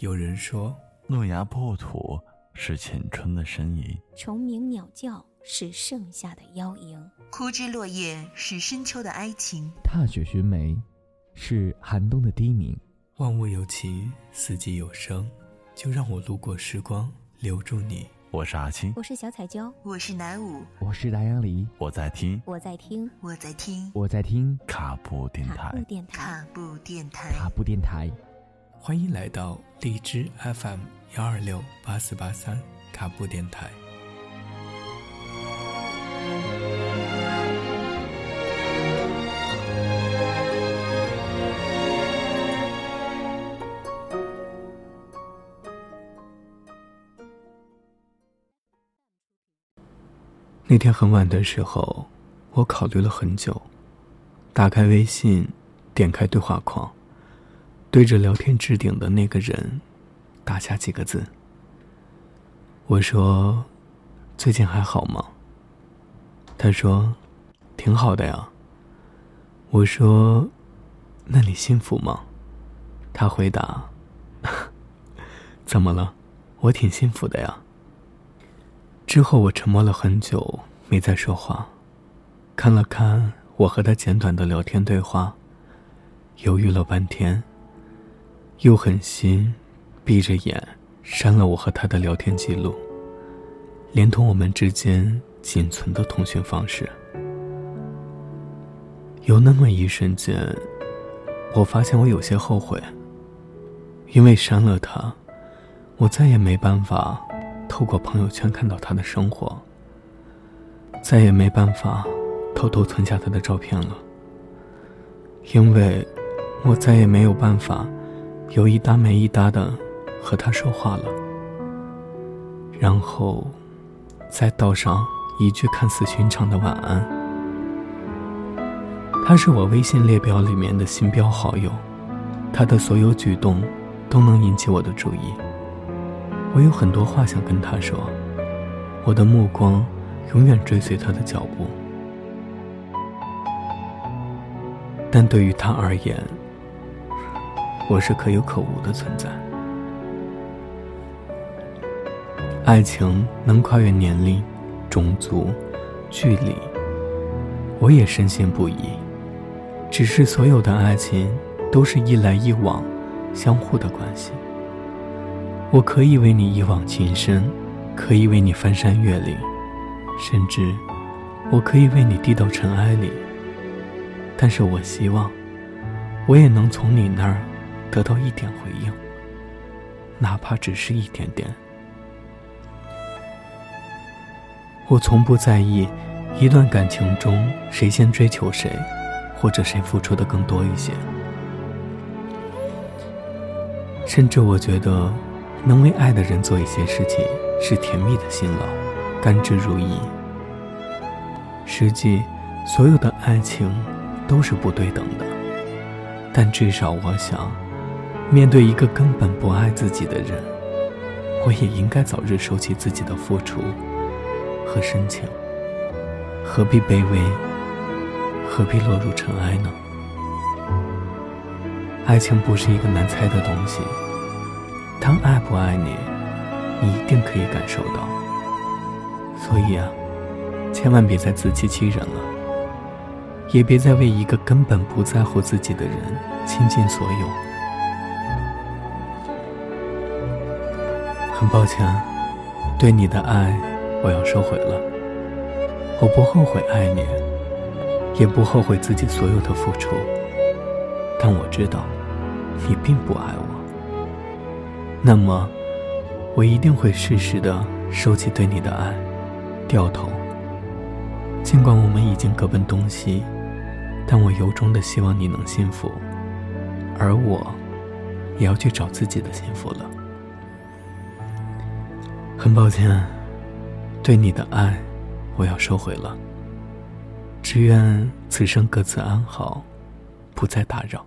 有人说，诺亚破土是青春的呻吟，虫鸣鸟叫是盛夏的邀迎，枯枝落叶是深秋的哀情，踏雪寻梅是寒冬的低鸣。万物有情，四季有声，就让我路过时光，留住你。我是阿青，我是小彩椒，我是南舞，我是达阳梨，我在听，我在听，我在听，我在听卡布电卡布。电台。卡布电台。卡布电台。欢迎来到荔枝 FM 幺二六八四八三卡布电台。那天很晚的时候，我考虑了很久，打开微信，点开对话框。对着聊天置顶的那个人，打下几个字。我说：“最近还好吗？”他说：“挺好的呀。”我说：“那你幸福吗？”他回答：“ 怎么了？我挺幸福的呀。”之后我沉默了很久，没再说话，看了看我和他简短的聊天对话，犹豫了半天。又狠心，闭着眼删了我和他的聊天记录，连同我们之间仅存的通讯方式。有那么一瞬间，我发现我有些后悔，因为删了他，我再也没办法透过朋友圈看到他的生活，再也没办法偷偷存下他的照片了，因为我再也没有办法。有一搭没一搭的和他说话了，然后再道上一句看似寻常的晚安。他是我微信列表里面的新标好友，他的所有举动都能引起我的注意。我有很多话想跟他说，我的目光永远追随他的脚步，但对于他而言。我是可有可无的存在。爱情能跨越年龄、种族、距离，我也深信不疑。只是所有的爱情都是一来一往、相互的关系。我可以为你一往情深，可以为你翻山越岭，甚至我可以为你低到尘埃里。但是我希望，我也能从你那儿。得到一点回应，哪怕只是一点点。我从不在意一段感情中谁先追求谁，或者谁付出的更多一些。甚至我觉得，能为爱的人做一些事情是甜蜜的辛劳，甘之如饴。实际，所有的爱情都是不对等的，但至少我想。面对一个根本不爱自己的人，我也应该早日收起自己的付出和深情。何必卑微？何必落入尘埃呢？爱情不是一个难猜的东西，他爱不爱你，你一定可以感受到。所以啊，千万别再自欺欺人了，也别再为一个根本不在乎自己的人倾尽所有。很抱歉，对你的爱，我要收回了。我不后悔爱你，也不后悔自己所有的付出。但我知道，你并不爱我。那么，我一定会适时的收起对你的爱，掉头。尽管我们已经各奔东西，但我由衷的希望你能幸福，而我，也要去找自己的幸福了。很抱歉，对你的爱，我要收回了。只愿此生各自安好，不再打扰。